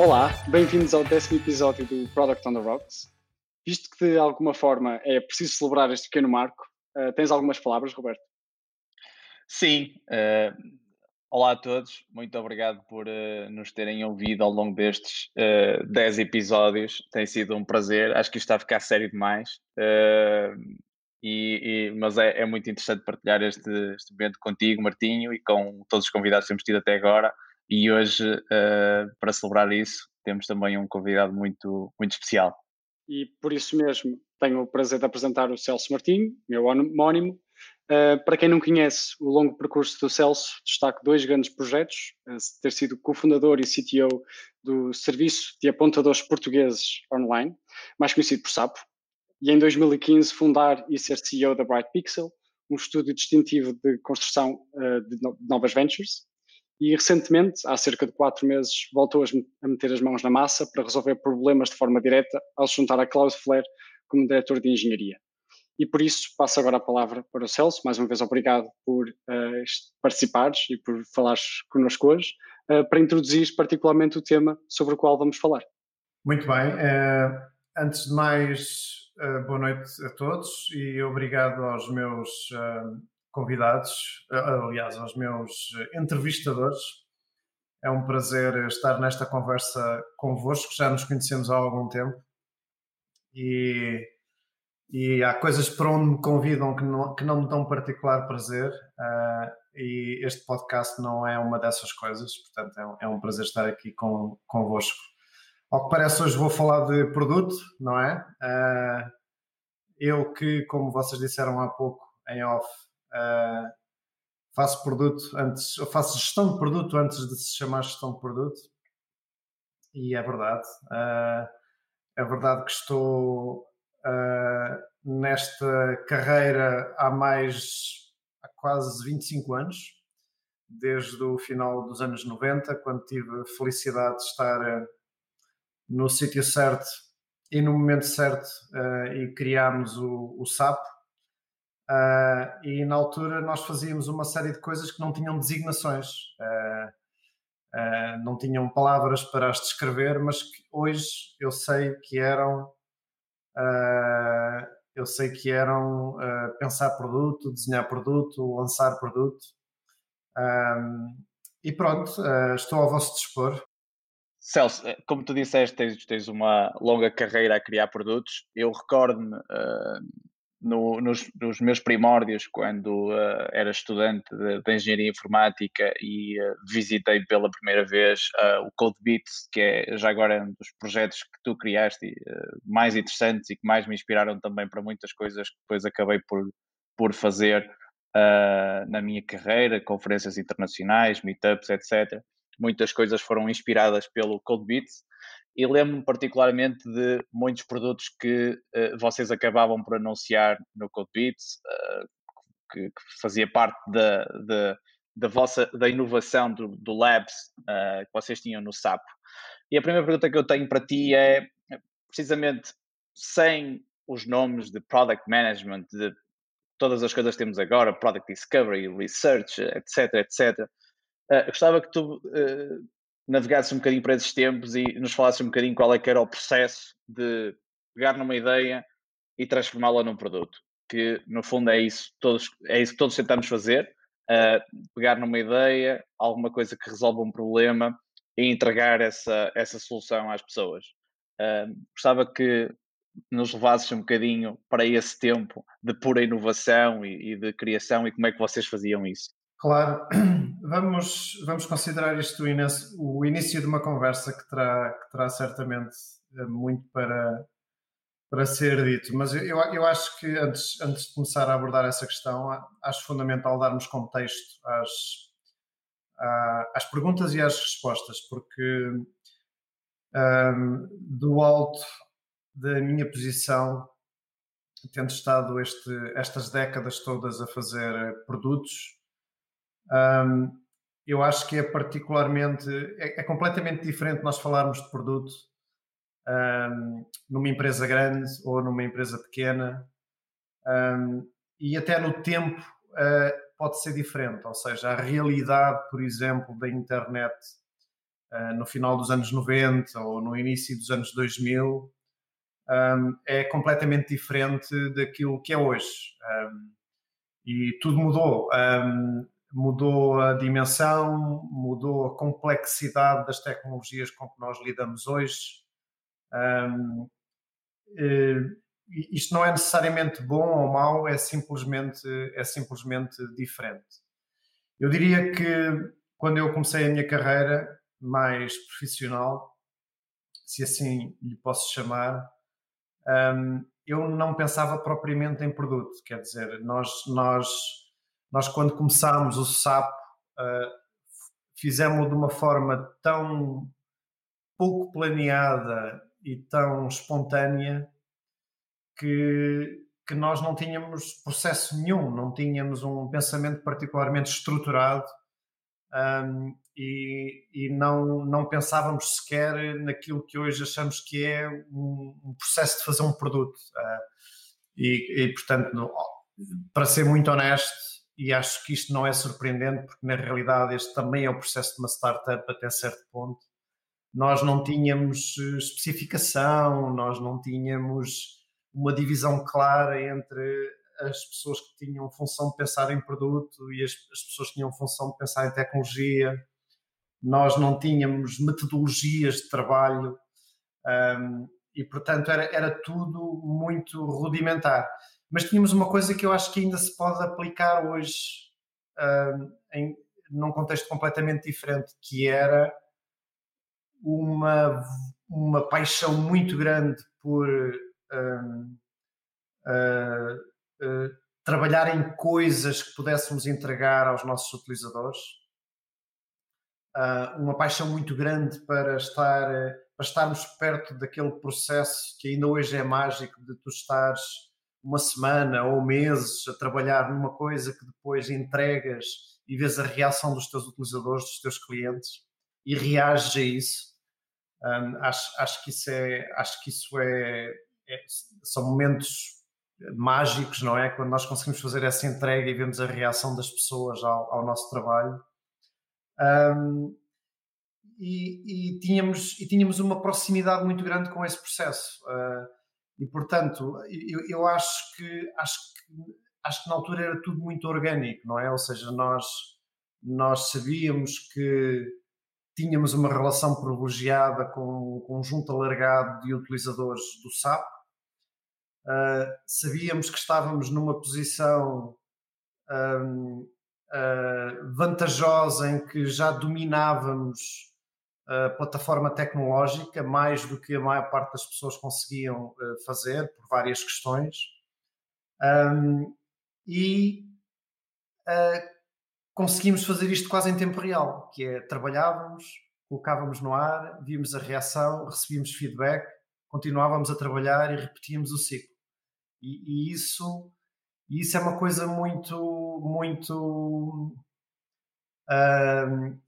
Olá, bem-vindos ao décimo episódio do Product on the Rocks. Visto que de alguma forma é preciso celebrar este pequeno marco, uh, tens algumas palavras, Roberto? Sim, uh, olá a todos, muito obrigado por uh, nos terem ouvido ao longo destes uh, 10 episódios, tem sido um prazer, acho que isto está a ficar sério demais, e, e, mas é, é, muito interessante partilhar este, este momento contigo, Martinho, e com todos os convidados que temos tido até agora, e hoje, uh, para celebrar isso, temos também um convidado muito, muito especial. E por isso mesmo tenho o prazer de apresentar o Celso Martinho, meu homónimo. Uh, para quem não conhece o longo percurso do Celso, destaco dois grandes projetos: uh, ter sido cofundador e CTO do Serviço de Apontadores Portugueses Online, mais conhecido por SAPO, e em 2015 fundar e ser CEO da Bright Pixel, um estúdio distintivo de construção uh, de, no, de novas ventures. E recentemente, há cerca de quatro meses, voltou a meter as mãos na massa para resolver problemas de forma direta ao se juntar a Cloudflare como diretor de engenharia. E por isso passo agora a palavra para o Celso. Mais uma vez, obrigado por uh, participares e por falares connosco hoje, uh, para introduzir particularmente o tema sobre o qual vamos falar. Muito bem. Uh, antes de mais, boa noite a todos e obrigado aos meus convidados, eh, aliás, aos meus entrevistadores. É um prazer estar nesta conversa convosco, já nos conhecemos há algum tempo e, e há coisas para onde me convidam que não, que não me dão particular prazer uh, e este podcast não é uma dessas coisas, portanto é um, é um prazer estar aqui com, convosco. Ao que parece, hoje vou falar de produto, não é? Uh, eu que, como vocês disseram há pouco em off, Uh, faço produto antes, faço gestão de produto antes de se chamar gestão de produto. E é verdade. Uh, é verdade que estou uh, nesta carreira há mais, há quase 25 anos, desde o final dos anos 90, quando tive a felicidade de estar no sítio certo e no momento certo e criámos o, o SAP, Uh, e na altura nós fazíamos uma série de coisas que não tinham designações, uh, uh, não tinham palavras para as descrever, mas que hoje eu sei que eram eu sei que eram pensar produto, desenhar produto, lançar produto. e pronto, estou ao vosso dispor. Celso, eh, como tu disseste, tens, tens uma longa carreira a criar produtos. Eu recordo-me no, nos, nos, meus primórdios, quando uh, era estudante de, de, engenharia informática e uh, visitei pela primeira vez uh, o CodeBeats, que é já agora um dos projetos que tu criaste mais interessantes e que mais me inspiraram também para muitas coisas que depois acabei por, por fazer na minha carreira, conferências internacionais, meetups, etc. Muitas coisas foram inspiradas pelo CodeBeats e lembro-me particularmente de muitos produtos que uh, vocês acabavam por anunciar no CodeBeats, uh, que, que, fazia parte da, da, da, vossa da inovação do, do Labs uh, que vocês tinham no SAP. E a primeira pergunta que eu tenho para ti é, precisamente, sem os nomes de Product Management, de todas as coisas que temos agora, Product Discovery, Research, etc, etc, gostava que tu navegasse um bocadinho para esses tempos e nos falasse um bocadinho qual é que era o processo de pegar numa ideia e transformá-la num produto. Que no fundo é isso, todos, é isso que todos tentamos fazer, uh, pegar numa ideia, alguma coisa que resolva um problema e entregar essa, essa solução às pessoas. Uh, gostava que nos levasses um bocadinho para esse tempo de pura inovação e, e de criação e como é que vocês faziam isso. Claro, vamos, vamos considerar isto o início, de uma conversa que terá, que terá certamente eh, muito para, para ser dito, mas eu, eu acho que antes, antes de começar a abordar essa questão, acho fundamental darmos contexto às, às perguntas e às respostas, porque um, do alto da minha posição, tendo estado este, estas décadas todas a fazer produtos, um, eu acho que é particularmente, é, é, completamente diferente nós falarmos de produto um, numa empresa grande ou numa empresa pequena um, e até no tempo uh, pode ser diferente, ou seja, a realidade, por exemplo, da internet uh, no final dos anos 90 ou no início dos anos 2000 um, é completamente diferente daquilo que é hoje. Um, e tudo mudou. Um, mudou a dimensão, mudou a complexidade das tecnologias com que nós lidamos hoje. Um, isto não é necessariamente bom ou mau, é simplesmente, é simplesmente diferente. Eu diria que quando eu comecei a minha carreira mais profissional, se assim lhe posso chamar, um, eu não pensava propriamente em produto. Quer dizer, nós, nós, nós quando começámos o SAP, uh, fizemos de uma forma tão pouco planeada e tão espontânea que, que nós não tínhamos processo nenhum, não tínhamos um pensamento particularmente estruturado um, e, e, não, não pensávamos sequer naquilo que hoje achamos que é um, um processo de fazer um produto. Uh, e, e, portanto, no, para ser muito honesto, e acho que isto não é surpreendente, porque na realidade este também é o processo de uma startup até certo ponto. Nós não tínhamos eh, especificação, nós não tínhamos uma divisão clara entre as pessoas que tinham função de pensar em produto e as, as pessoas que tinham função de pensar em tecnologia. Nós não tínhamos metodologias de trabalho um, e, portanto, era, era tudo muito rudimentar. Mas tínhamos uma coisa que eu acho que ainda se pode aplicar hoje um, em, num contexto completamente diferente, que era uma, uma paixão muito grande por uh, uh, trabalhar em coisas que pudéssemos entregar aos nossos utilizadores, uh, uma paixão muito grande para estar para estarmos perto daquele processo que ainda hoje é mágico de tu estares uma semana ou meses a trabalhar numa coisa que depois entregas e vês a reação dos teus utilizadores, dos teus clientes e reages a isso. Um, acho, acho que isso é acho que isso é é, são momentos mágicos, não é? Quando nós conseguimos fazer essa entrega e vemos a reação das pessoas ao, ao nosso trabalho. Um, e, e, tínhamos, e tínhamos uma proximidade muito grande com esse processo. Uh, e, portanto, eu, eu, acho, que, acho, que, acho que na altura era tudo muito orgânico, não é? Ou seja, nós, nós sabíamos que tínhamos uma relação privilegiada com um conjunto alargado de utilizadores do SAP, Uh, sabíamos que estávamos numa posição um, uh, vantajosa em que já dominávamos plataforma tecnológica mais do que a maior parte das pessoas conseguiam uh, fazer por várias questões um, e conseguimos fazer isto quase em tempo real, que é trabalhávamos, colocávamos no ar, víamos a reação, recebíamos feedback, continuávamos a trabalhar e repetíamos o ciclo. E, e isso, isso é uma coisa muito, muito. Uh,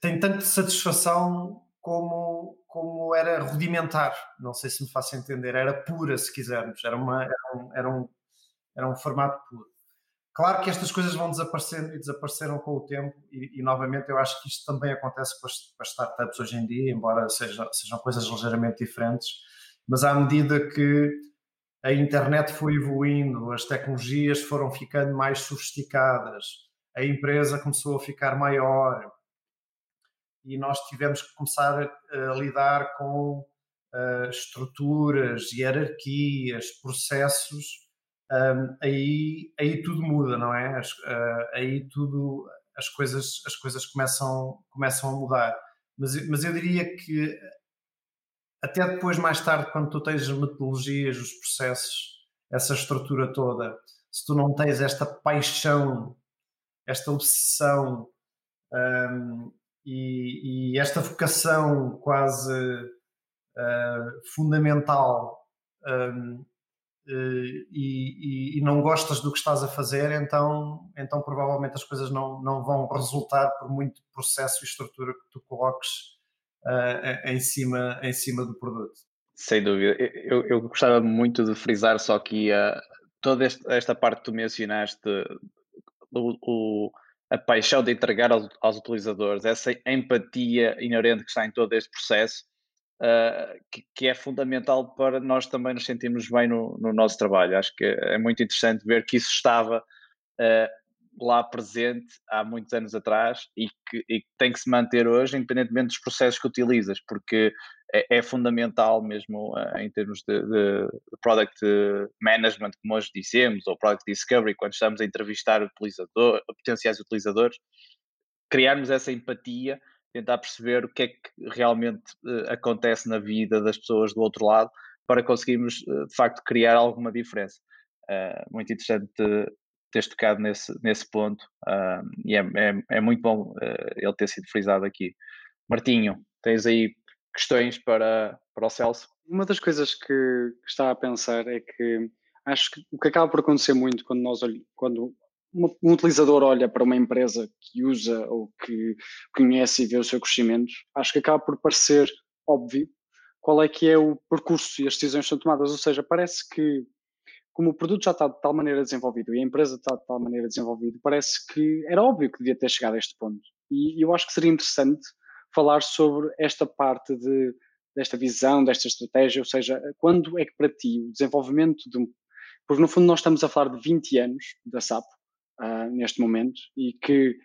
tem tanto satisfação como, como era rudimentar. Não sei se me faço entender. Era pura, se quisermos. Era, uma, era, um, era, um, era um formato puro. Claro que estas coisas vão desaparecendo e desapareceram com o tempo, e, e novamente eu acho que isto também acontece com as, com as startups hoje em dia, embora seja, sejam coisas ligeiramente diferentes, mas à medida que a internet foi evoluindo, as tecnologias foram ficando mais sofisticadas, a empresa começou a ficar maior e nós tivemos que começar a, a lidar com uh, estruturas, hierarquias, processos. Um, aí, aí tudo muda, não é? As, uh, aí tudo, as coisas, as coisas começam, começam a mudar. Mas, mas eu diria que até depois, mais tarde, quando tu tens as metodologias, os processos, essa estrutura toda, se tu não tens esta paixão, esta obsessão um, e, e, esta vocação quase uh, fundamental um, uh, e, e, não gostas do que estás a fazer, então, então provavelmente as coisas não, não vão resultar por muito processo e estrutura que tu coloques uh, em, cima, em cima do produto. Sem dúvida. Eu, eu gostava muito de frisar só aqui uh, toda esta parte que tu mencionaste, o, o, a paixão de entregar aos, aos, utilizadores, essa empatia inerente que está em todo este processo, uh, que, que, é fundamental para nós também nos sentirmos bem no, no, nosso trabalho. Acho que é muito interessante ver que isso estava uh, lá presente há muitos anos atrás e que, e que, tem que se manter hoje, independentemente dos processos que utilizas, porque é, é fundamental mesmo uh, em termos de, de, product management, como hoje dizemos, ou product discovery, quando estamos a entrevistar utilizador, potenciais utilizadores, criarmos essa empatia tentar perceber o que é que realmente uh, acontece na vida das pessoas do outro lado para conseguirmos, uh, de facto, criar alguma diferença. Uh, muito interessante teres tocado nesse, nesse ponto e é, é, é, muito bom ele ter sido frisado aqui. Martinho, tens aí questões para, para o Celso? Uma das coisas que, que estava a pensar é que acho que o que acaba por acontecer muito quando nós quando um utilizador olha para uma empresa que usa ou que conhece e vê o seu crescimento, acho que acaba por parecer óbvio qual é que é o percurso e as decisões são tomadas. Ou seja, parece que, como o produto já está de tal maneira desenvolvido e a empresa está de tal maneira desenvolvida, parece que era óbvio que devia ter chegado a este ponto. E eu acho que seria interessante falar sobre esta parte de, desta visão, desta estratégia, ou seja, quando é que para ti o desenvolvimento de um. Porque no fundo nós estamos a falar de 20 anos da SAP, uh, neste momento e que,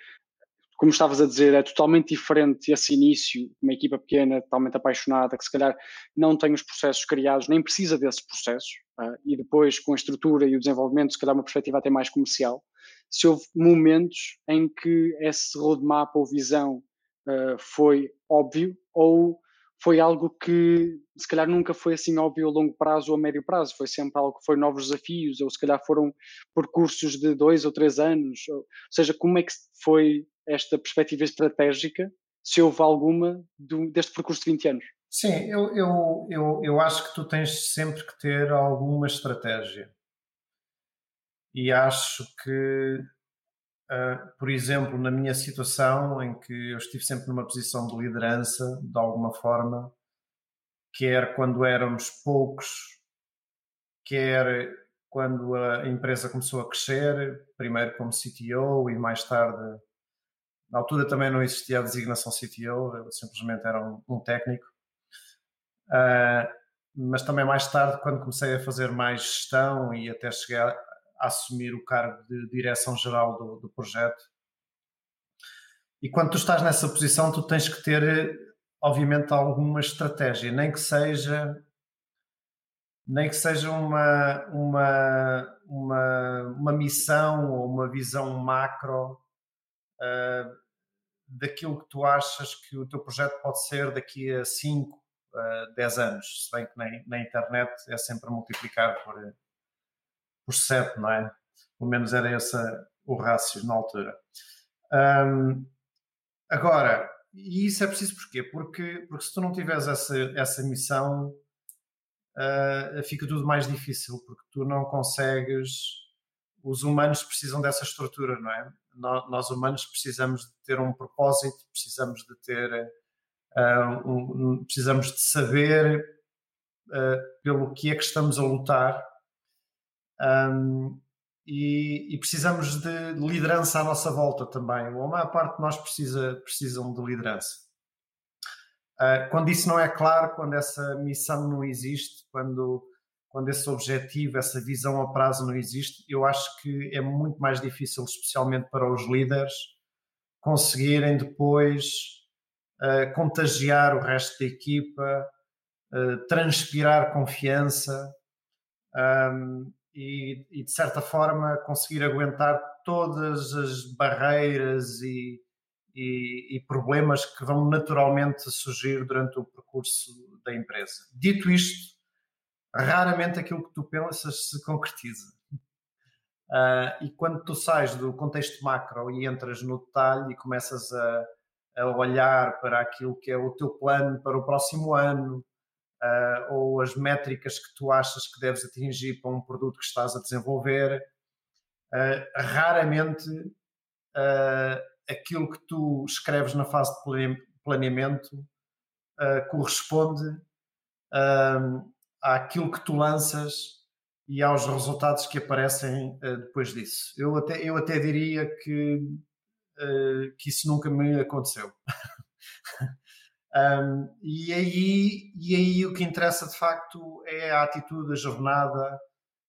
como estavas a dizer, é totalmente diferente esse início, uma equipa pequena, totalmente apaixonada, que se calhar não tem os processos criados, nem precisa desses processos, uh, e depois com a estrutura e o desenvolvimento, se calhar uma perspectiva até mais comercial. Se houve momentos em que esse roadmap ou visão uh, foi óbvio ou foi algo que se calhar nunca foi assim óbvio a longo prazo ou a médio prazo, foi sempre algo que foi novos desafios, ou se calhar foram percursos de dois ou três anos, ou, seja, como é que foi esta perspectiva estratégica, se houve alguma, do, deste percurso de 20 anos? Sim, eu, eu, eu, eu acho que tu tens sempre que ter alguma estratégia. E acho que Uh, por exemplo, na minha situação, em que eu estive sempre numa posição de liderança, de alguma forma, quer quando éramos poucos, quer quando a empresa começou a crescer, primeiro como CTO e mais tarde, na altura também não existia a designação CTO, eu simplesmente era um, um técnico. Uh, mas também mais tarde, quando comecei a fazer mais gestão e até chegar a assumir o cargo de direção geral do, do projeto. E quando tu estás nessa posição, tu tens que ter, obviamente, alguma estratégia, nem que seja nem que seja uma, uma, uma, uma missão ou uma visão macro uh, daquilo que tu achas que o teu projeto pode ser daqui a 5, uh, 10 anos. Se bem que na, na internet é sempre multiplicar por, por 7, não é? Pelo menos era esse o rácio na altura. Um, agora, e isso é preciso porquê? Porque, porque se tu não tiveres essa, essa missão, uh, fica tudo mais difícil, porque tu não consegues. Os humanos precisam dessa estrutura, não é? Nós, humanos, precisamos de ter um propósito, precisamos de ter. Uh, um, precisamos de saber uh, pelo que é que estamos a lutar um, e, e, precisamos de liderança à nossa volta também. A maior parte de nós precisa, precisam de liderança. Uh, quando isso não é claro, quando essa missão não existe, quando, quando esse objetivo, essa visão a prazo não existe, eu acho que é muito mais difícil, especialmente para os líderes, conseguirem depois uh, contagiar o resto da equipa, uh, transpirar confiança. Um, e, e, de certa forma conseguir aguentar todas as barreiras e, e, e, problemas que vão naturalmente surgir durante o percurso da empresa. Dito isto, raramente aquilo que tu pensas se concretiza. Uh, e quando tu sais do contexto macro e entras no detalhe e começas a, a olhar para aquilo que é o teu plano para o próximo ano, uh, ou as métricas que tu achas que deves atingir para um produto que estás a desenvolver, uh, raramente uh, aquilo que tu escreves na fase de planeamento corresponde àquilo que tu lanças e aos resultados que aparecem depois disso. Eu até, eu até diria que que isso nunca me aconteceu. um, e, aí, e aí o que interessa de facto é a atitude, a jornada,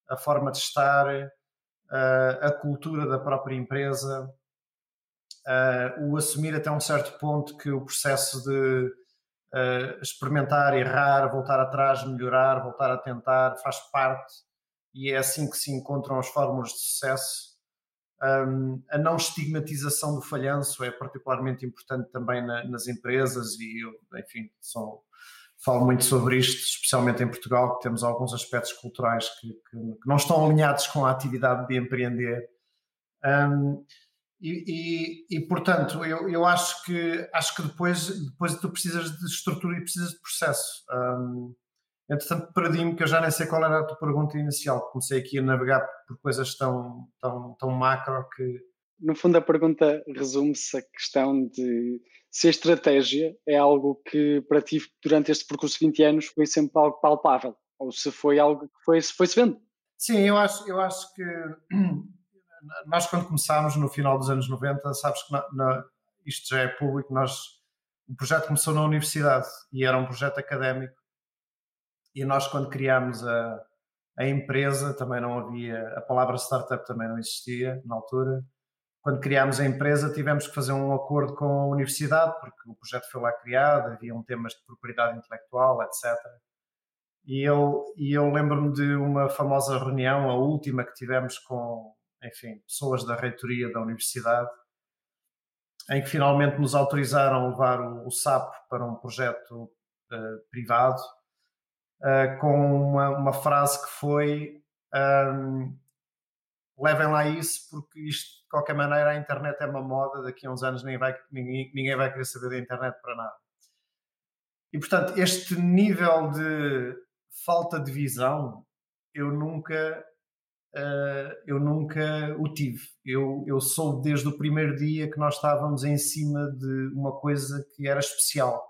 a forma de estar, uh, a cultura da própria empresa, uh, o assumir até um certo ponto que o processo de uh, experimentar, errar, voltar atrás, melhorar, voltar a tentar, faz parte e é assim que se encontram as fórmulas de sucesso. Um, a não estigmatização do falhanço é particularmente importante também na, nas empresas e eu, enfim, sou, falo muito sobre isto, especialmente em Portugal, que temos alguns aspectos culturais que, que, que não estão alinhados com a atividade de empreender. Um, e, e, e, portanto, eu, eu acho que acho que depois, depois tu precisas de estrutura e precisas de processo. Um, entretanto, perdi-me que eu já nem sei qual era a tua pergunta inicial. Comecei aqui a navegar por coisas tão, tão, tão macro que. No fundo, a pergunta resume-se a questão de se a estratégia é algo que para ti, durante este percurso de 20 anos, foi sempre algo palpável, ou se foi algo que foi, foi-se vendo. Sim, eu acho, eu acho que nós quando começámos no final dos anos 90, sabes que na, na, isto já é público, nós, o projeto começou na universidade e era um projeto académico e nós quando criámos a, a empresa também não havia, a palavra startup também não existia na altura, quando criámos a empresa tivemos que fazer um acordo com a universidade porque o projeto foi lá criado, havia um temas de propriedade intelectual, etc. E eu, e eu lembro-me de uma famosa reunião, a última que tivemos com, enfim, pessoas da reitoria da universidade, em que finalmente nos autorizaram a levar o, o SAP para um projeto uh, privado, uh, com uma, uma, frase que foi um, levem lá isso porque isto, de qualquer maneira, a internet é uma moda, daqui a uns anos ninguém vai, ninguém, ninguém vai querer saber da internet para nada. E, portanto, este nível de falta de visão eu nunca uh, eu nunca o tive. Eu, eu soube desde o primeiro dia que nós estávamos em cima de uma coisa que era especial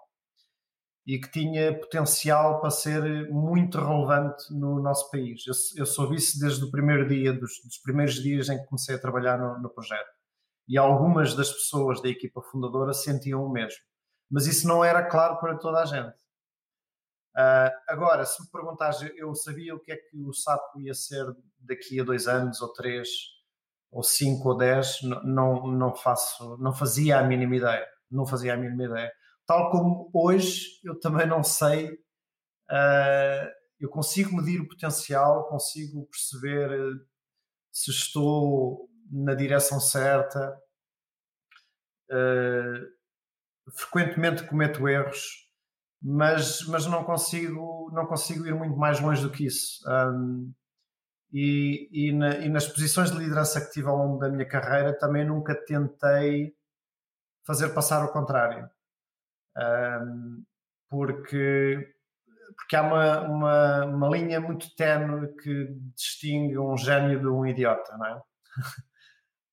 e que tinha potencial para ser muito relevante no nosso país. Eu, eu soube isso desde o primeiro dia, dos, dos primeiros dias em que comecei a trabalhar no, no projeto. E algumas das pessoas da equipa fundadora sentiam o mesmo. Mas isso não era claro para toda a gente. Uh, agora, se me perguntares, eu sabia o que é que o sapo ia ser daqui a dois anos, ou três, ou cinco, ou dez, não, não faço, não fazia a mínima ideia, não fazia a mínima ideia. Tal como hoje eu também não sei, uh, eu consigo medir o potencial, consigo perceber se estou na direção certa. Uh, frequentemente cometo erros, mas, mas não, consigo, não consigo ir muito mais longe do que isso. Um, e, e, na, e, nas posições de liderança que tive ao longo da minha carreira também nunca tentei fazer passar o contrário. Porque, porque há uma, uma, uma linha muito tenue que distingue um gênio de um idiota, não é?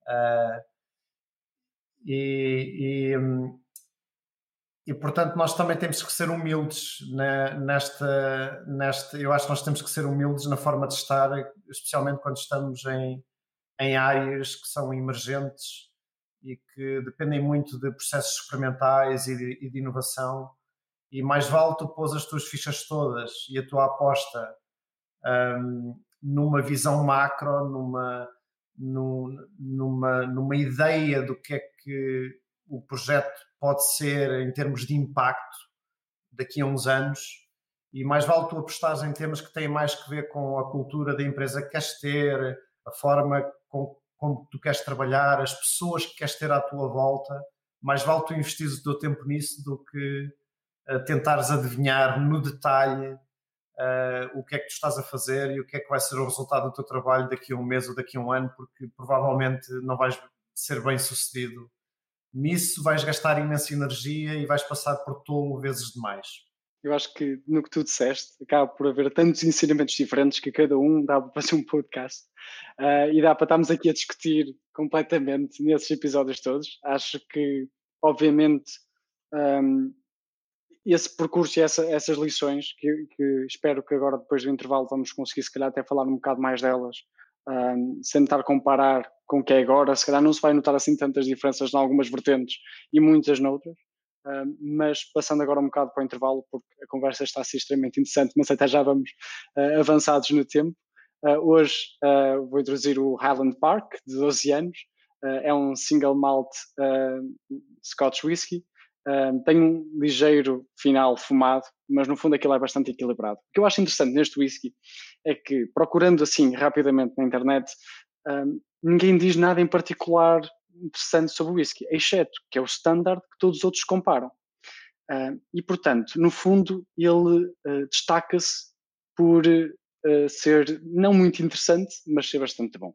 uh, e, e, e portanto nós também temos que ser humildes nesta, nesta. Eu acho que nós temos que ser humildes na forma de estar, especialmente quando estamos em, em áreas que são emergentes e que dependem muito de processos experimentais e de, e de inovação. E mais vale tu pôs as tuas fichas todas e a tua aposta um, numa visão macro, numa, numa, numa ideia do que é que o projeto pode ser em termos de impacto daqui a uns anos e mais vale tu apostares em temas que têm mais que ver com a cultura da empresa que queres ter, a forma com, como tu queres trabalhar, as pessoas que queres ter à tua volta, mais vale tu investires o teu tempo nisso do que uh, tentares adivinhar no detalhe uh, o que é que tu estás a fazer e o que é que vai ser o resultado do teu trabalho daqui a um mês ou daqui a um ano, porque provavelmente não vais ser bem sucedido nisso vais gastar imensa energia e vais passar por tolo vezes demais. Eu acho que no que tu disseste, acaba por haver tantos ensinamentos diferentes que cada um dá para fazer um podcast. Uh, e dá para estarmos aqui a discutir completamente nesses episódios todos. Acho que, obviamente, um, esse percurso e essa, essas lições, que, que, espero que agora, depois do intervalo, vamos conseguir, se calhar, até falar um bocado mais delas um, sem tentar comparar com o que é agora, se calhar não se vai notar assim tantas diferenças em algumas vertentes e muitas noutras, mas passando agora um bocado para o intervalo, porque a conversa está assim extremamente interessante, mas até já vamos uh, avançados no tempo. Uh, hoje uh, vou introduzir o Highland Park, de 12 anos, é um single malt Scotch Whisky, tem um ligeiro final fumado, mas no fundo aquilo é bastante equilibrado. O que eu acho interessante neste whisky é que, procurando assim rapidamente na internet, ninguém diz nada em particular interessante sobre o whisky, exceto que é o standard que todos os outros comparam. Uh, e, portanto, no fundo, ele uh, destaca-se por uh, ser não muito interessante, mas ser bastante bom.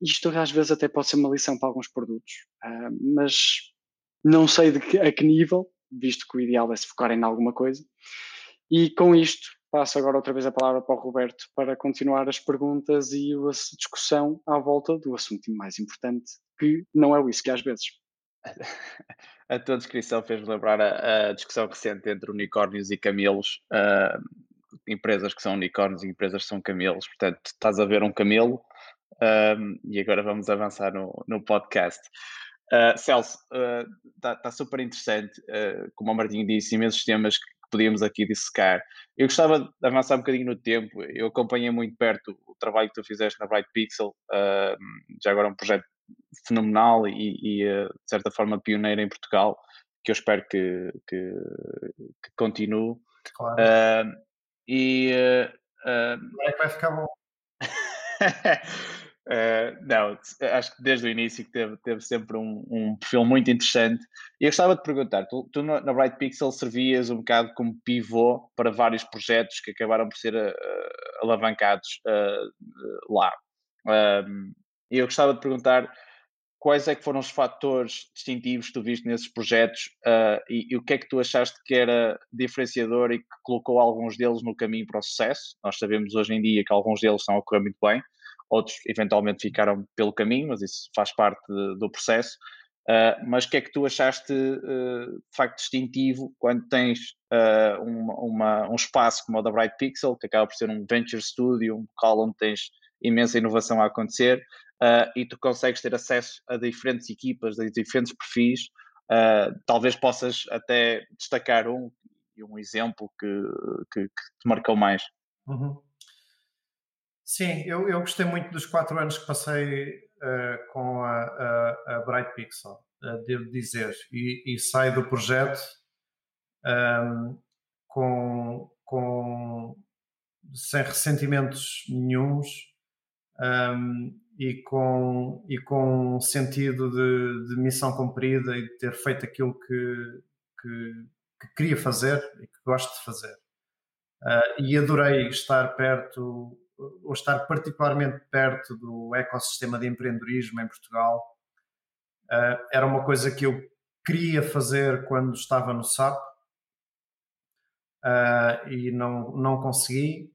isto às vezes até pode ser uma lição para alguns produtos, mas não sei que, a que nível, visto que o ideal é se focar em alguma coisa. E com isto, passo agora outra vez a palavra para o Roberto para continuar as perguntas e a discussão à volta do assunto mais importante, que não é o whisky às vezes. A tua descrição fez-me lembrar a, a, discussão recente entre unicórnios e camelos, uh, empresas que são unicórnios e empresas que são camelos. Portanto, estás a ver um camelo um, e agora vamos avançar no, no podcast. Uh, Celso, está uh, tá super interessante, como o Martinho disse, imensos temas que podíamos aqui dissecar. Eu gostava de avançar um bocadinho no tempo, eu acompanhei muito perto o trabalho que tu fizeste na Bright Pixel, já agora um projeto fenomenal e, e de certa forma pioneiro em Portugal, que eu espero que, que, que continue. Claro. e. Uh, é que vai ficar bom. Uh, não, acho que desde o início teve, teve sempre um, um perfil muito interessante. E eu gostava de perguntar: tu, tu, na Bright Pixel servias um bocado como pivô para vários projetos que acabaram por ser uh, alavancados uh, lá. E eu gostava de perguntar quais é que foram os fatores distintivos que tu viste nesses projetos e, e, o que é que tu achaste que era diferenciador e que colocou alguns deles no caminho para o sucesso. Nós sabemos hoje em dia que alguns deles estão a correr muito bem outros eventualmente ficaram pelo caminho, mas isso faz parte de, do processo. Uh, mas o que é que tu achaste uh, de facto distintivo quando tens uh, uma, uma, um espaço como o da Bright Pixel, que acaba por ser um venture studio, um local onde tens imensa inovação a acontecer e tu consegues ter acesso a diferentes equipas, a diferentes perfis, talvez possas até destacar um um exemplo que, que, que te marcou mais. Uhum. Sim, eu, eu gostei muito dos quatro anos que passei uh, com a, a, a, Bright Pixel, uh, devo dizer, e, e saio do projeto um, ehm, com, com, sem ressentimentos nenhums um, ehm, e, com, e com um sentido de, de, missão cumprida e de ter feito aquilo que, que, que queria fazer e que gosto de fazer. Uh, e adorei estar perto ou estar particularmente perto do ecossistema de empreendedorismo em Portugal. Uh, era uma coisa que eu queria fazer quando estava no SAP uh, e não, não consegui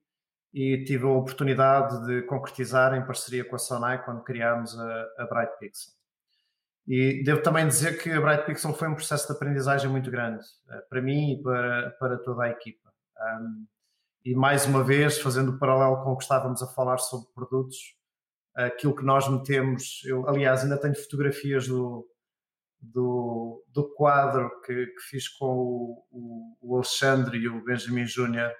e tive a oportunidade de concretizar em parceria com a Sonai quando criámos a, a Bright Pixel. E devo também dizer que a Bright Pixel foi um processo de aprendizagem muito grande uh, para mim e para, para toda a equipa. Um, e mais uma vez, fazendo o paralelo com o que estávamos a falar sobre produtos, aquilo que nós metemos, eu aliás ainda tenho fotografias do, do, do quadro que, que fiz com o, o, Alexandre e o Benjamin Júnior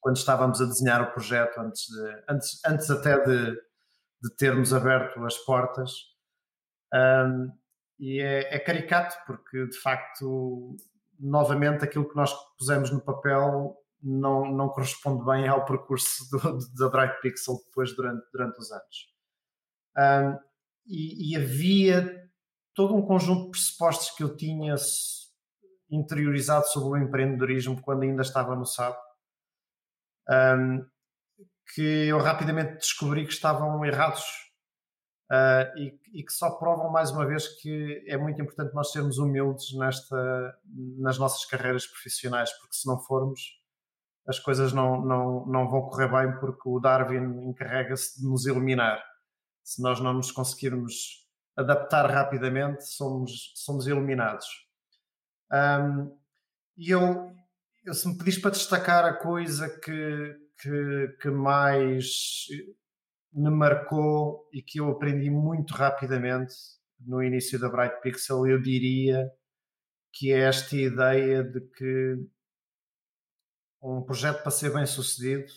quando estávamos a desenhar o projeto, antes, de, antes, antes até de, de termos aberto as portas. Um, e é, é, caricato porque, de facto, novamente aquilo que nós pusemos no papel não, não corresponde bem ao percurso do, da Bright Pixel depois durante, durante os anos. Um, e, e, havia todo um conjunto de pressupostos que eu tinha interiorizado sobre o empreendedorismo quando ainda estava no SAP, um, que eu rapidamente descobri que estavam errados uh, e, e, que só provam mais uma vez que é muito importante nós sermos humildes nesta, nas nossas carreiras profissionais, porque se não formos, as coisas não, não, não vão correr bem porque o Darwin encarrega-se de nos eliminar. Se nós não nos conseguirmos adaptar rapidamente, somos, somos eliminados. Um, e eu, eu, se me pedis para destacar a coisa que, que, que mais me marcou e que eu aprendi muito rapidamente no início da Bright Pixel, eu diria que é esta ideia de que um projeto para ser bem sucedido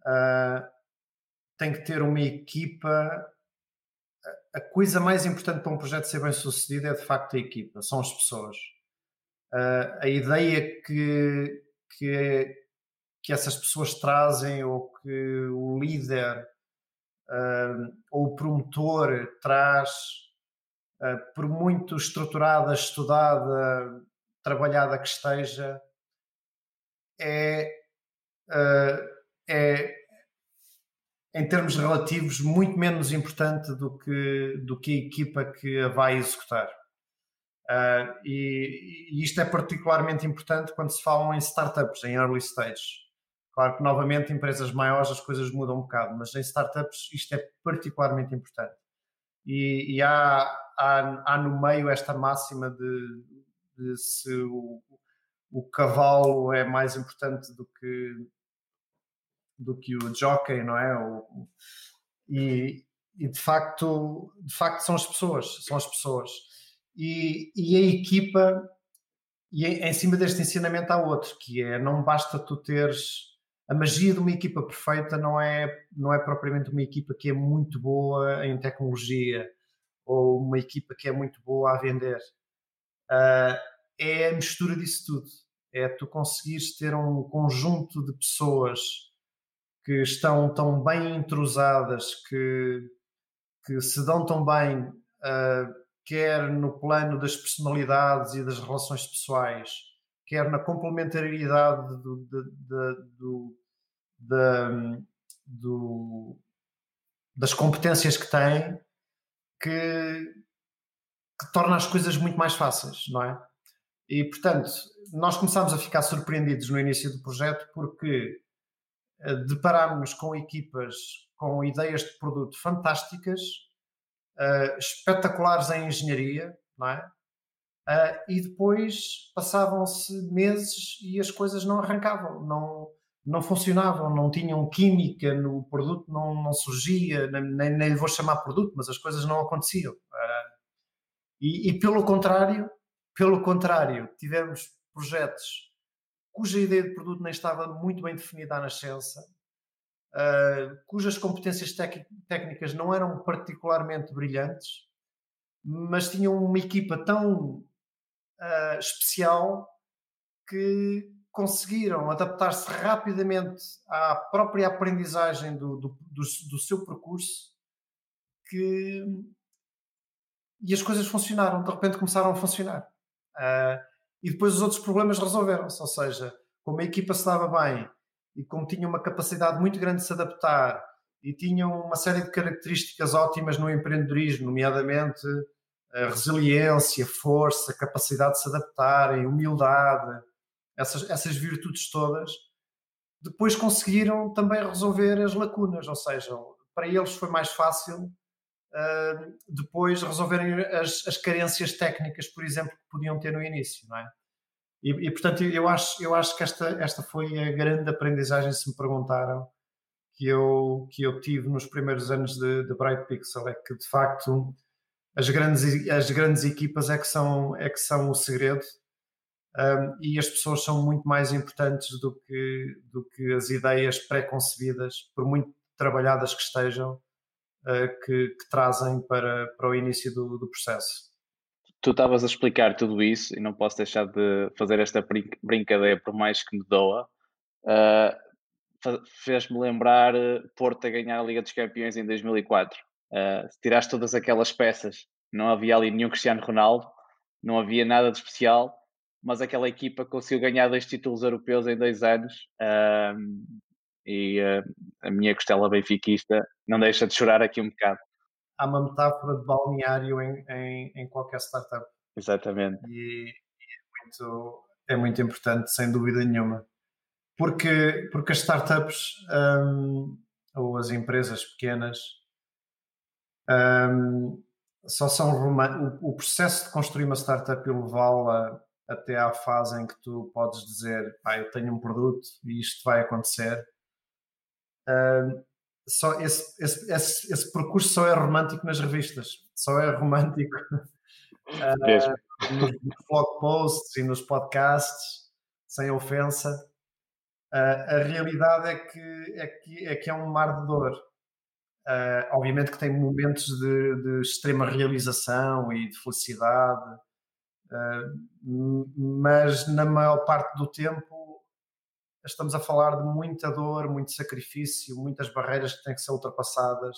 uh, tem que ter uma equipa. A coisa mais importante para um projeto ser bem sucedido é de facto a equipa, são as pessoas. Uh, a ideia que, que, que essas pessoas trazem ou que o líder uh, ou o promotor traz, por muito estruturada, estudada, trabalhada que esteja, é, é em termos relativos muito menos importante do que, do que a equipa que a vai executar. Uh, e, e, isto é particularmente importante quando se falam em startups, em early stage. Claro que, novamente, em empresas maiores as coisas mudam um bocado, mas em startups isto é particularmente importante. E, e há, há, há, no meio esta máxima de, de se o, o, cavalo é mais importante do que, do que o jockey, não é? O, e, e de facto, de facto são as pessoas, são as pessoas e, e a equipa, e em cima deste ensinamento há outro, que é não basta tu teres a magia de uma equipa perfeita não é, não é propriamente uma equipa que é muito boa em tecnologia ou uma equipa que é muito boa a vender. Uh, é a mistura disso tudo. É tu conseguires ter um conjunto de pessoas que estão tão bem entrosadas, que, que se dão tão bem uh, quer no plano das personalidades e das relações pessoais, quer na complementariedade do, do, do, do, das competências que têm, que, que torna as coisas muito mais fáceis, não é? E, portanto, nós começámos a ficar surpreendidos no início do projeto porque eh, deparámos com equipas com ideias de produto fantásticas, uh, espetaculares em engenharia, não é? Uh, e depois passavam-se meses e as coisas não arrancavam, não, não funcionavam, não tinham química no produto, não, não surgia, nem, nem lhe vou chamar produto, mas as coisas não aconteciam. Uh, e, e, pelo contrário, pelo contrário, tivemos projetos cuja ideia de produto nem estava muito bem definida à nascença, uh, cujas competências técnicas não eram particularmente brilhantes, mas tinham uma equipa tão uh, especial que conseguiram adaptar-se rapidamente à própria aprendizagem do, do, do, do, seu percurso que e as coisas funcionaram, de repente começaram a funcionar. Uh, e depois os outros problemas resolveram-se, ou seja, como a equipa se dava bem e como tinham uma capacidade muito grande de se adaptar e tinham uma série de características ótimas no empreendedorismo, nomeadamente a resiliência, força, capacidade de se adaptarem, humildade, essas, essas virtudes todas, depois conseguiram também resolver as lacunas, ou seja, para eles foi mais fácil depois resolverem as, as carências técnicas, por exemplo, que podiam ter no início, não é? E, e, portanto, eu acho, eu acho que esta, esta foi a grande aprendizagem, se me perguntaram, que eu, que eu tive nos primeiros anos de, de Bright Pixel, é que de facto as grandes, as grandes equipas é que são, é que são o segredo um, e as pessoas são muito mais importantes do que, do que as ideias pré-concebidas, por muito trabalhadas que estejam, que, que, trazem para, para o início do, do processo tu estavas a explicar tudo isso e não posso deixar de fazer esta brincadeira, por mais que me doa. Uh, Fez-me lembrar eh, Porto a ganhar a Liga dos Campeões em 2004. Uh, tiraste todas aquelas peças, não havia ali nenhum Cristiano Ronaldo, não havia nada de especial, mas aquela equipa conseguiu ganhar dois títulos europeus em dois anos. Uh, e uh, a minha costela benfiquista não deixa de chorar aqui um bocado há uma metáfora de balneário em, em, em qualquer startup. Exatamente. E, é, muito, é muito importante, sem dúvida nenhuma. Porque, porque as startups um, ou as empresas pequenas um, só são o, o, processo de construir uma startup e levá-la até à fase em que tu podes dizer, ah, eu tenho um produto e isto vai acontecer, só esse, esse, esse, esse, percurso só é romântico nas revistas, só é romântico uh, nos blog posts e nos podcasts, sem ofensa. Uh, a realidade é que, é, que, é que é um mar de dor. Uh, obviamente que tem momentos de, de, extrema realização e de felicidade, mas na maior parte do tempo estamos a falar de muita dor, muito sacrifício, muitas barreiras que têm que ser ultrapassadas.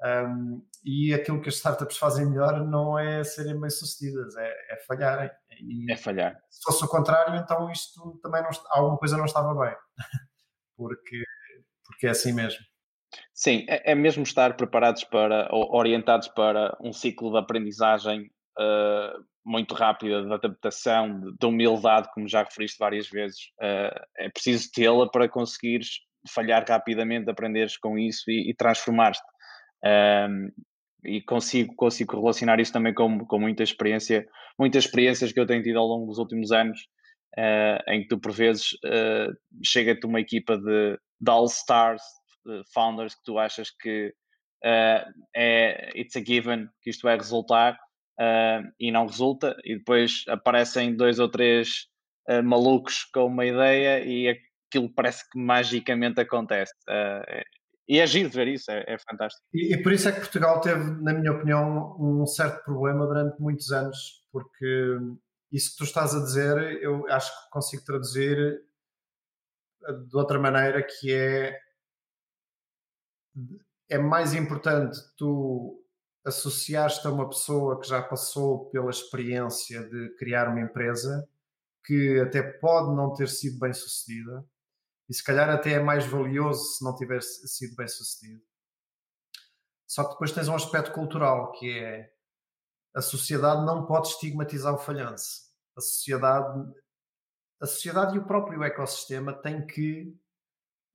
Um, e aquilo que as startups fazem melhor não é serem bem sucedidas, é, é falharem. E, é falhar. Se fosse o contrário, então isto também não, alguma coisa não estava bem, porque, porque é assim mesmo. Sim, é, é mesmo estar preparados para, ou orientados para um ciclo de aprendizagem uh, muito rápida de adaptação, de, de, humildade, como já referiste várias vezes. Uh, é preciso tê-la para conseguires falhar rapidamente, aprenderes com isso e, e transformar-te. Um, e consigo, consigo relacionar isso também com, com muita experiência, muitas experiências que eu tenho tido ao longo dos últimos anos, uh, em que tu, por vezes, uh, chega-te uma equipa de, de all-stars, founders, que tu achas que uh, é it's a given, que isto vai resultar, uh, e não resulta, e depois aparecem dois ou três uh, malucos com uma ideia e aquilo parece que magicamente acontece. Uh, e é giro ver isso, é, é fantástico. E, e, por isso é que Portugal teve, na minha opinião, um certo problema durante muitos anos, porque isso que tu estás a dizer, eu acho que consigo traduzir de outra maneira, que é é mais importante tu associaste a uma pessoa que já passou pela experiência de criar uma empresa que até pode não ter sido bem sucedida e se calhar até é mais valioso se não tivesse sido bem sucedido. Só que depois tens um aspecto cultural que é a sociedade não pode estigmatizar o falhanço. A sociedade, a sociedade e o próprio ecossistema têm que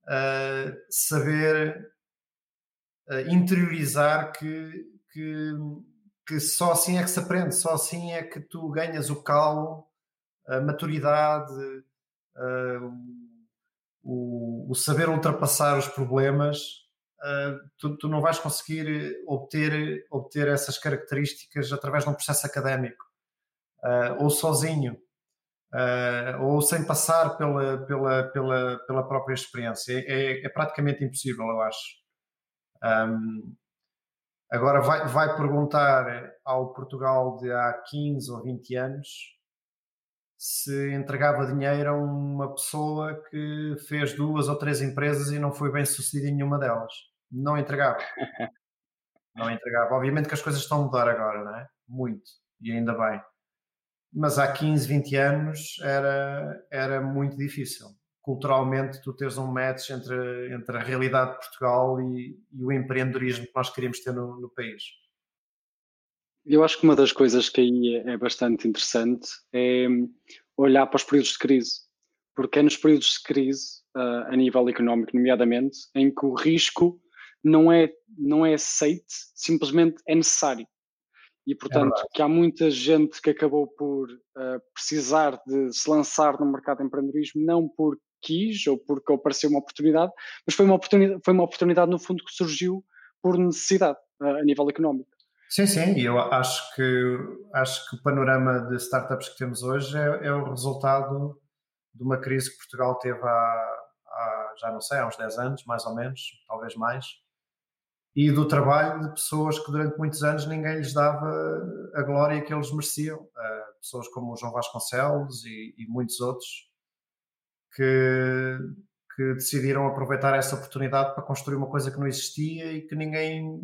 uh, saber uh, interiorizar que que, que só assim é que se aprende, só assim é que tu ganhas o calo, a maturidade, o, o, saber ultrapassar os problemas. Tu, tu, não vais conseguir obter, obter essas características através de um processo académico ou sozinho. Uh, ou sem passar pela, pela, pela, pela própria experiência. É, é praticamente impossível, eu acho. Um, Agora vai, vai perguntar ao Portugal de há 15 ou 20 anos se entregava dinheiro a uma pessoa que fez duas ou três empresas e não foi bem sucedida em nenhuma delas. Não entregava. Não entregava. Obviamente que as coisas estão a mudar agora, não é? Muito. E ainda bem. Mas há 15, 20 anos era, era muito difícil culturalmente tu teres um match entre, entre a realidade de Portugal e, e o empreendedorismo que nós queríamos ter no, no, país. Eu acho que uma das coisas que aí é, é bastante interessante é olhar para os períodos de crise, porque é nos períodos de crise, uh, a nível económico, nomeadamente, em que o risco não é, não é aceite, simplesmente é necessário. E, é portanto, é que há muita gente que acabou por uh, precisar de se lançar no mercado de empreendedorismo, não por quis ou porque apareceu uma oportunidade, mas foi uma oportunidade, foi uma oportunidade no fundo que surgiu por necessidade a nível económico. Sim, sim, e eu acho que, acho que o panorama de startups que temos hoje é, é o resultado de uma crise que Portugal teve há, há, já não sei, há uns 10 anos, mais ou menos, talvez mais, e do trabalho de pessoas que durante muitos anos ninguém lhes dava a glória que eles mereciam. Uh, pessoas como o João Vasconcelos e, e muitos outros, que, que decidiram aproveitar essa oportunidade para construir uma coisa que não existia e que ninguém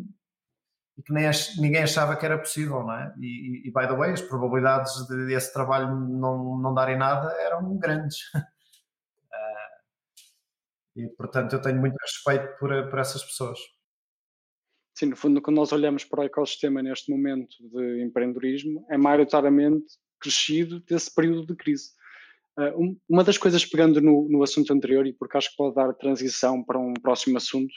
e que nem ach, ninguém achava que era possível, não é? E, e, by the way, as probabilidades de, esse trabalho não, não darem nada eram grandes. uh, e portanto eu tenho muito respeito por, por essas pessoas. Sim, no fundo, quando nós olhamos para o ecossistema neste momento de empreendedorismo, é maioritariamente crescido desse período de crise. Uh, uma das coisas, pegando no, no, assunto anterior, e porque acho que pode dar transição para um próximo assunto,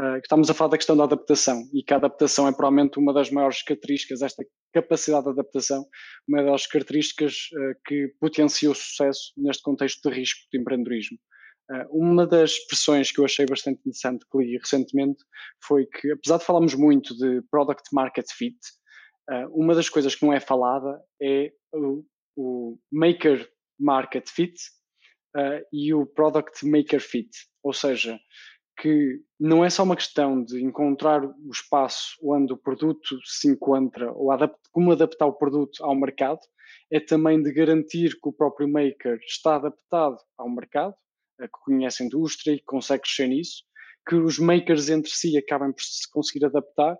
uh, que estamos a falar da questão da adaptação, e que a adaptação é provavelmente uma das maiores características, esta capacidade de adaptação, uma das características uh, que potencia o sucesso neste contexto de risco de empreendedorismo. Uma das expressões que eu achei bastante interessante que li recentemente foi que, apesar de falarmos muito de product market fit, uma das coisas que não é falada é o, o maker market fit uh, e o product maker fit. Ou seja, que não é só uma questão de encontrar o espaço onde o produto se encontra ou como adaptar o produto ao mercado, é também de garantir que o próprio maker está adaptado ao mercado, que conhece a indústria e consegue crescer nisso, que os makers entre si acabem por se conseguir adaptar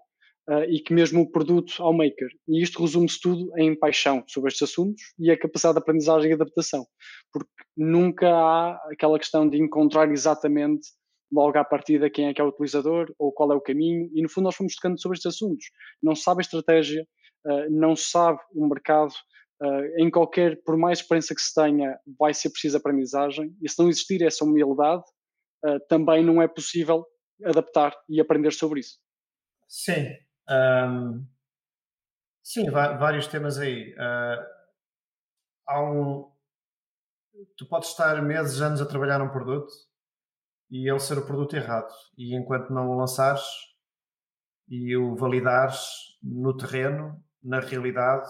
uh, e que mesmo o produto ao maker. E isto resume-se tudo em paixão sobre estes assuntos e a capacidade de aprendizagem e adaptação, porque nunca há aquela questão de encontrar exatamente logo à partida quem é que é o utilizador ou qual é o caminho, e no fundo nós fomos tocando sobre estes assuntos. Não sabe a estratégia, uh, não sabe o mercado, uh, em qualquer, por mais experiência que se tenha, vai ser preciso aprendizagem, e se não existir essa humildade, uh, também não é possível adaptar e aprender sobre isso. Sim. Um, sim, vários temas aí. há um, tu podes estar meses, anos a trabalhar num produto e ele ser o produto errado. E enquanto não o lançares e o validares no terreno, na realidade,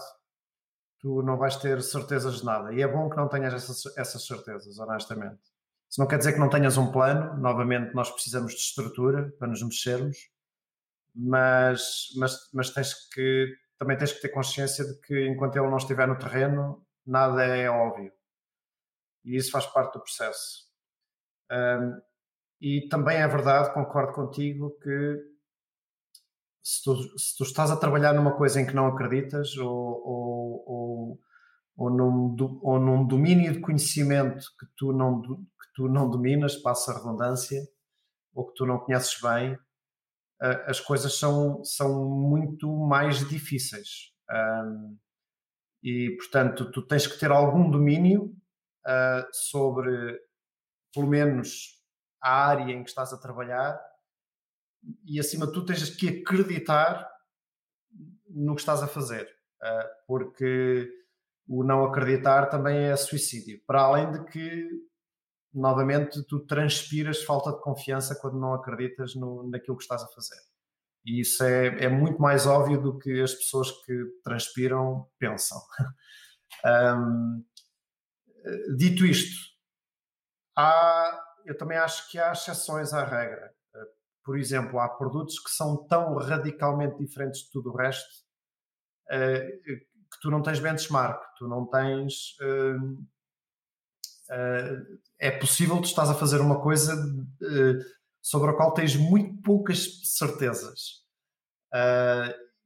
tu não vais ter certezas de nada. E é bom que não tenhas essas, essas certezas, honestamente. Isso não quer dizer que não tenhas um plano, novamente, nós precisamos de estrutura para nos mexermos, mas, mas, mas tens que, também tens que ter consciência de que enquanto ele não estiver no terreno, nada é óbvio. E isso faz parte do processo. Um, e também é verdade, concordo contigo, que se tu, se tu estás a trabalhar numa coisa em que não acreditas ou, ou, ou, ou, num, ou num domínio de conhecimento que tu não, que tu não dominas, passa a redundância, ou que tu não conheces bem, as coisas são, são muito mais difíceis. e, portanto, tu tens que ter algum domínio uh, sobre, pelo menos, a área em que estás a trabalhar e acima de tudo tens que acreditar no que estás a fazer, ah, porque o não acreditar também é suicídio. Para além de que, novamente, tu transpiras falta de confiança quando não acreditas no, naquilo que estás a fazer. E isso é, é muito mais óbvio do que as pessoas que transpiram pensam. um, dito isto, há eu também acho que há exceções à regra. Por exemplo, há produtos que são tão radicalmente diferentes de tudo o resto eh, que tu não tens benchmark, tu não tens. Eh, é possível tu estás a fazer uma coisa sobre a qual tens muito poucas certezas.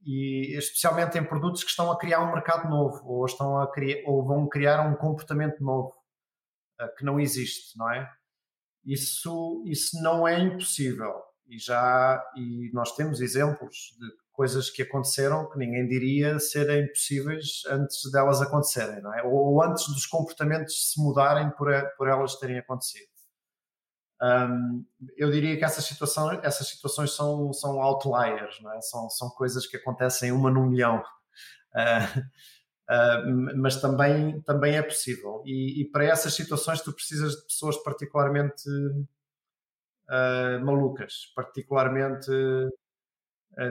e especialmente em produtos que estão a criar um mercado novo ou estão a criar, ou vão criar um comportamento novo que não existe, não é? Isso, isso não é impossível. E já e nós temos exemplos de coisas que aconteceram que ninguém diria serem possíveis antes delas acontecerem, não é? Ou antes dos comportamentos se mudarem por, por elas terem acontecido. Um, eu diria que essas situações, essas situações são, são outliers, não é? são, são coisas que acontecem uma num milhão. Uh, Uh, mas também, também é possível. E, e, para essas situações tu precisas de pessoas particularmente uh, malucas, particularmente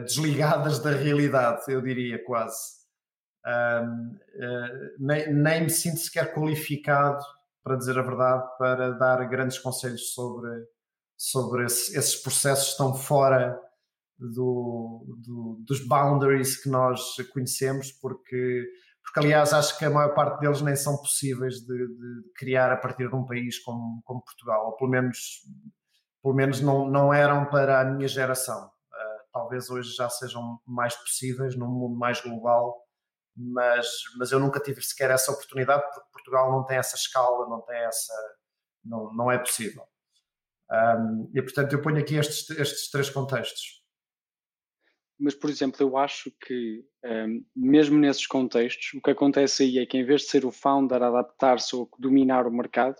desligadas da realidade, eu diria quase. Nem, nem, me sinto sequer qualificado, para dizer a verdade, para dar grandes conselhos sobre, sobre esse, esses processos estão fora do, do, dos boundaries que nós conhecemos, porque porque aliás acho que a maior parte deles nem são possíveis de, de criar a partir de um país como, como, Portugal, ou pelo menos, pelo menos não, não eram para a minha geração. Talvez hoje já sejam mais possíveis num mundo mais global, mas, mas eu nunca tive sequer essa oportunidade porque Portugal não tem essa escala, não tem essa, não, não é possível. Um, e portanto eu ponho aqui estes, estes três contextos mas, por exemplo, eu acho que, um, mesmo nesses contextos, o que acontece aí é que, em vez de ser o founder a adaptar-se ou dominar o mercado,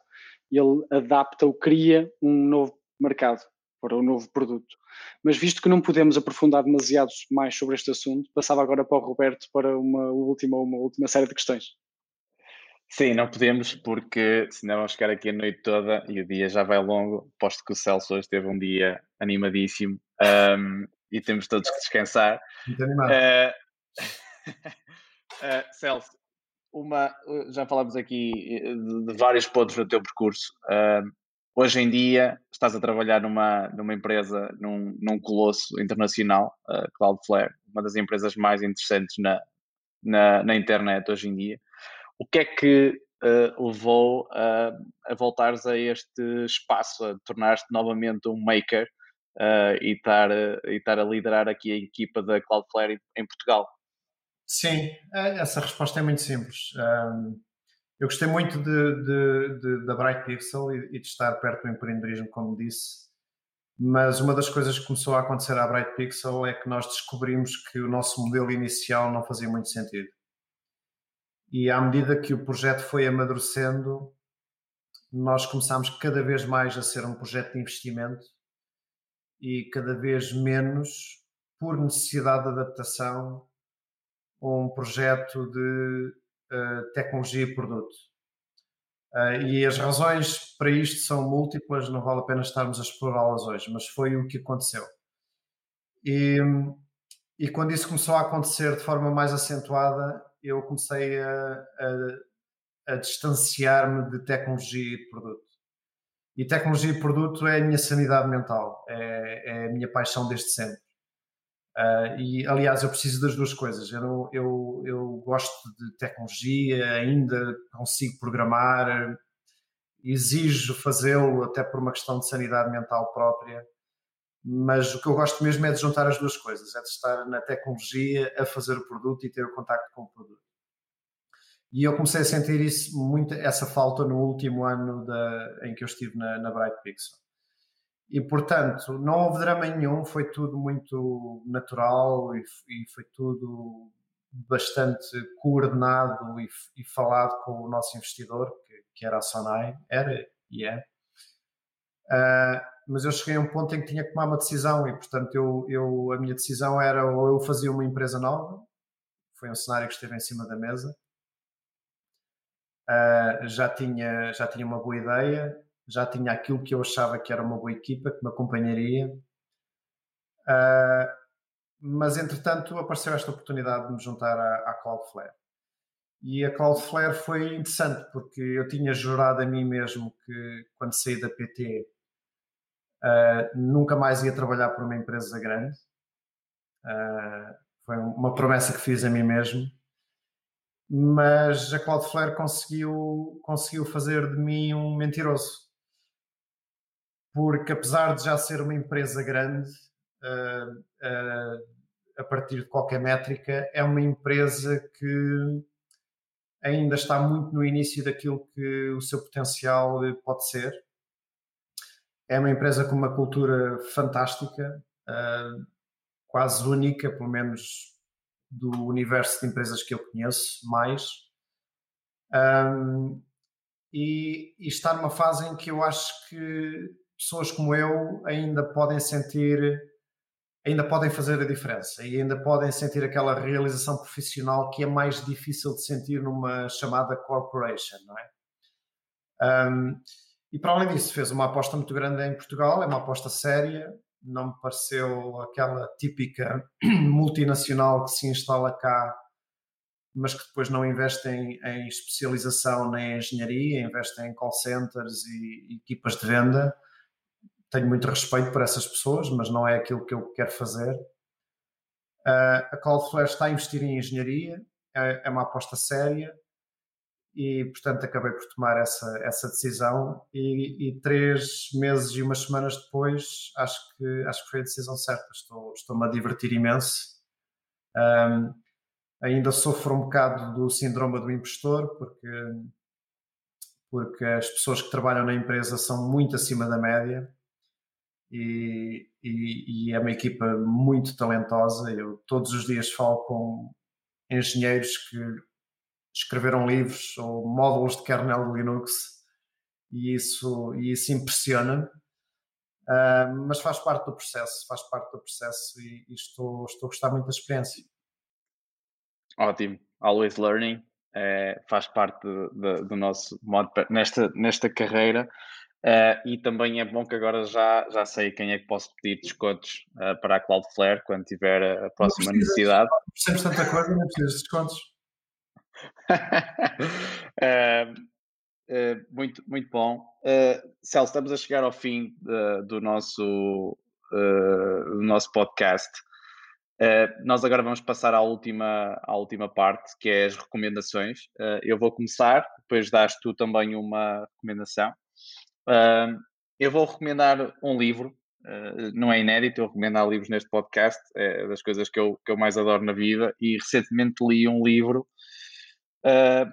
ele adapta ou cria um novo mercado para um novo produto. Mas, visto que não podemos aprofundar demasiado mais sobre este assunto, passava agora para o Roberto para uma última, uma última série de questões. Sim, não podemos, porque senão vamos ficar aqui a noite toda e o dia já vai longo. Posto que o Celso hoje teve um dia animadíssimo um, e temos todos que descansar. Muito animado. Uh, uh, Celso, uma, já falamos aqui de, de, vários pontos no teu percurso. Uh, hoje em dia estás a trabalhar numa, numa empresa, num, num colosso internacional, uh, Cloudflare, uma das empresas mais interessantes na, na, na internet hoje em dia. O que é que uh, levou a, a voltares a este espaço, a tornar-te novamente um maker uh, e, estar, e estar a liderar aqui a equipa da Cloudflare em Portugal? Sim, essa resposta é muito simples. Um, eu gostei muito de, de, de, da Bright Pixel e, e, de estar perto do empreendedorismo, como disse, mas uma das coisas que começou a acontecer à Bright Pixel é que nós descobrimos que o nosso modelo inicial não fazia muito sentido. E à medida que o projeto foi amadurecendo, nós começámos cada vez mais a ser um projeto de investimento e cada vez menos por necessidade de adaptação um projeto de tecnologia e produto. Uh, e as razões para isto são múltiplas, não vale a pena estarmos a explorá-las hoje, mas foi o que aconteceu. E, e quando isso começou a acontecer de forma mais acentuada, eu comecei a, a, a distanciar-me de tecnologia e produto. E tecnologia e produto é a minha sanidade mental, é, é a minha paixão desde sempre. Uh, e aliás, eu preciso das duas coisas. Eu, eu, eu gosto de tecnologia, ainda consigo programar, exijo fazê-lo até por uma questão de sanidade mental própria mas o que eu gosto mesmo é de juntar as duas coisas, é de estar na tecnologia a fazer o produto e ter o contacto com o produto. E eu comecei a sentir isso muito, essa falta no último ano da, em que eu estive na, na Bright Pixel. E portanto, não houve drama nenhum, foi tudo muito natural e, e foi tudo bastante coordenado e, e, falado com o nosso investidor, que, que era a Sonai, era e é. Uh, mas eu cheguei a um ponto em que tinha que tomar uma decisão e, portanto, eu, eu, a minha decisão era ou eu fazia uma empresa nova, foi um cenário que esteve em cima da mesa, uh, já, tinha, já tinha uma boa ideia, já tinha aquilo que eu achava que era uma boa equipa, que me acompanharia, uh, mas entretanto apareceu esta oportunidade de me juntar à, à Cloudflare. E a Cloudflare foi interessante porque eu tinha jurado a mim mesmo que quando saí da PT Uh, nunca mais ia trabalhar por uma empresa grande. Uh, foi uma promessa que fiz a mim mesmo. Mas a Cloudflare conseguiu, conseguiu fazer de mim um mentiroso. Porque apesar de já ser uma empresa grande, uh, a partir de qualquer métrica, é uma empresa que ainda está muito no início daquilo que o seu potencial pode ser é uma empresa com uma cultura fantástica, uh, quase única, pelo menos do universo de empresas que eu conheço mais. Um, e, e, está numa fase em que eu acho que pessoas como eu ainda podem sentir, ainda podem fazer a diferença e ainda podem sentir aquela realização profissional que é mais difícil de sentir numa chamada corporation, não é? Um, e para além disso, fez uma aposta muito grande em Portugal, é uma aposta séria, não me pareceu aquela típica multinacional que se instala cá, mas que depois não investe em, especialização nem em engenharia, investe em call centers e, e equipas de venda. Tenho muito respeito por essas pessoas, mas não é aquilo que eu quero fazer. Uh, a Cloudflare está a investir em engenharia, é, é uma aposta séria, e portanto acabei por tomar essa, essa decisão. E, e, três meses e umas semanas depois acho que, acho que foi a decisão certa, estou, estou-me a divertir imenso. Um, ainda sofro um bocado do síndrome do impostor porque, porque as pessoas que trabalham na empresa são muito acima da média e, e, e é uma equipa muito talentosa eu todos os dias falo com engenheiros que escreveram livros ou módulos de kernel de Linux e isso, e isso impressiona-me. Uh, mas faz parte do processo, faz parte do processo e, e, estou, estou a gostar muito da experiência. Ótimo, always learning é, faz parte de, de, do nosso modo nesta, nesta carreira. Uh, e também é bom que agora já, já sei quem é que posso pedir descontos uh, para a Cloudflare quando tiver a próxima não necessidade. Precisamos tanta coisa, não precisas de descontos. uh, muito, muito bom. Celso, estamos a chegar ao fim do, nosso, do nosso podcast. nós agora vamos passar à última, à última parte, que é as recomendações. eu vou começar, depois dás tu também uma recomendação. Eu vou recomendar um livro, uh, não é inédito, eu recomendo livros neste podcast, é das coisas que eu, que eu mais adoro na vida, e recentemente li um livro uh,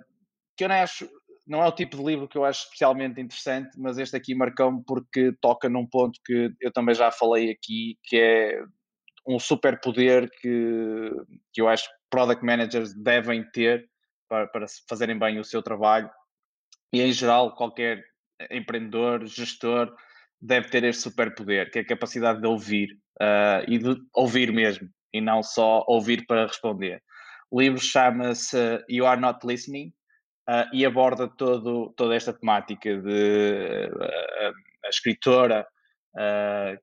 que eu não acho, não é o tipo de livro que eu acho especialmente interessante, mas este aqui marcou-me porque toca num ponto que eu também já falei aqui, que é um superpoder que, que eu acho que product managers devem ter para, para fazerem bem o seu trabalho. E em geral qualquer empreendedor, gestor, deve ter este superpoder, que é a capacidade de ouvir uh, e de ouvir mesmo, e não só ouvir para responder. O livro chama-se You Are Not Listening uh, e aborda todo, toda esta temática de uh, a escritora,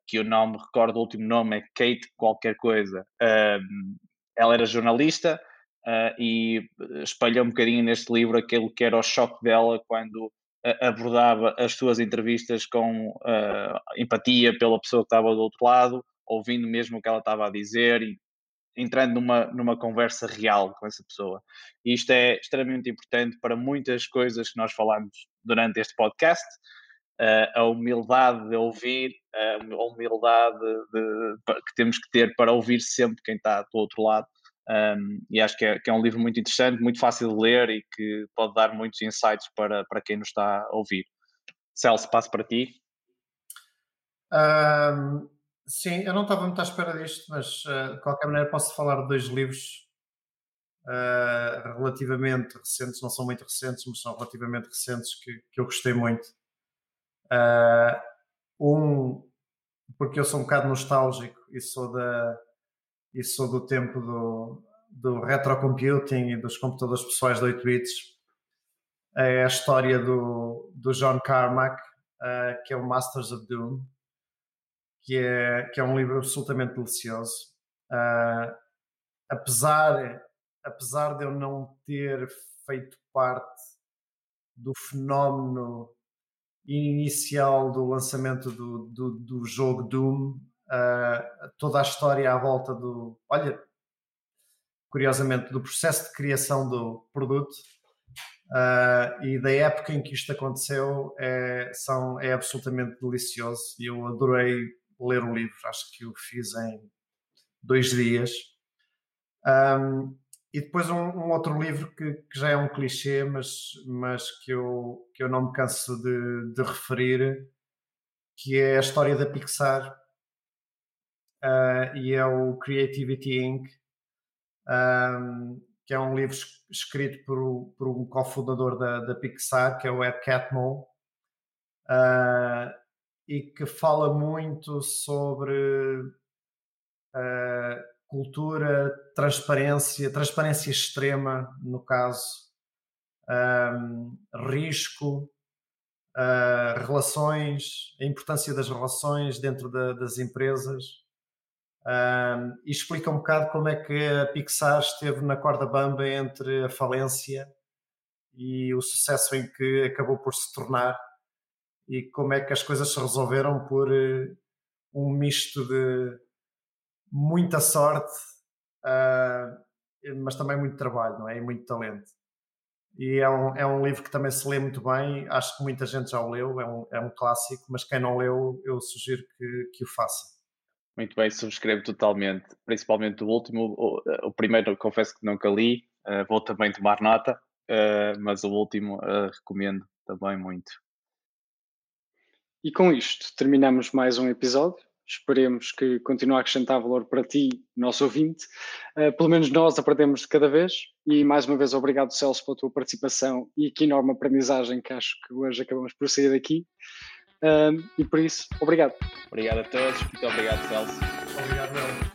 que o nome, recordo o último nome, é Kate qualquer coisa. ela era jornalista e espalhou um bocadinho neste livro aquele que era o choque dela quando abordava as suas entrevistas com uh, empatia pela pessoa que estava do outro lado, ouvindo mesmo o que ela estava a dizer e entrando numa, numa conversa real com essa pessoa. E isto é extremamente importante para muitas coisas que nós falamos durante este podcast. Uh, a humildade de ouvir, uh, a humildade de, de, que temos que ter para ouvir sempre quem está do outro lado um, e acho que é, que é, um livro muito interessante, muito fácil de ler e que pode dar muitos insights para, para quem nos está a ouvir. Celso, passo para ti. Um, sim, eu não estava muito à espera disto, mas uh, de qualquer maneira posso falar de dois livros uh, relativamente recentes, não são muito recentes, mas são relativamente recentes que, que eu gostei muito. Uh, um, porque eu sou um bocado nostálgico e sou da e sou do tempo do, do retrocomputing e dos computadores pessoais de 8 bits. É a história do, do John Carmack, uh, que é o Masters of Doom, que é, que é um livro absolutamente delicioso. Uh, apesar, apesar de eu não ter feito parte do fenómeno inicial do lançamento do, do, do jogo Doom, uh, toda a história à volta do. Olha, curiosamente, do processo de criação do produto uh, e da época em que isto aconteceu é, são, é absolutamente delicioso e eu adorei ler o livro, acho que o fiz em dois dias. Um, e depois um, um outro livro que, que, já é um clichê, mas, mas que, eu, que eu não me canso de, de referir, que é a história da Pixar uh, e é o Creativity Inc., um, que é um livro escrito por, por um cofundador da, da, Pixar, que é o Ed Catmull, uh, e que fala muito sobre uh, cultura, transparência, transparência extrema, no caso, um, risco, Uh, relações, a importância das relações dentro da, das empresas um, e explica um bocado como é que a Pixar esteve na corda bamba entre a falência e o sucesso em que acabou por se tornar e como é que as coisas se resolveram por uh, um misto de muita sorte, uh, mas também muito trabalho, não é? E muito talento. E é um, é um livro que também se lê muito bem, acho que muita gente já o leu, é um, é um clássico, mas quem não leu, eu sugiro que, que o faça. Muito bem, subscrevo totalmente, principalmente o último. O, o primeiro, confesso que nunca li, uh, vou também tomar nota, uh, mas o último uh, recomendo também muito. E com isto terminamos mais um episódio. Esperemos que continue a acrescentar valor para ti, nosso ouvinte. pelo menos nós aprendemos de cada vez. E mais uma vez, obrigado, Celso, pela tua participação e que enorme aprendizagem que acho que hoje acabamos por sair daqui. Um, e por isso, obrigado. Obrigado a todos. Muito obrigado, Celso. Obrigado, meu.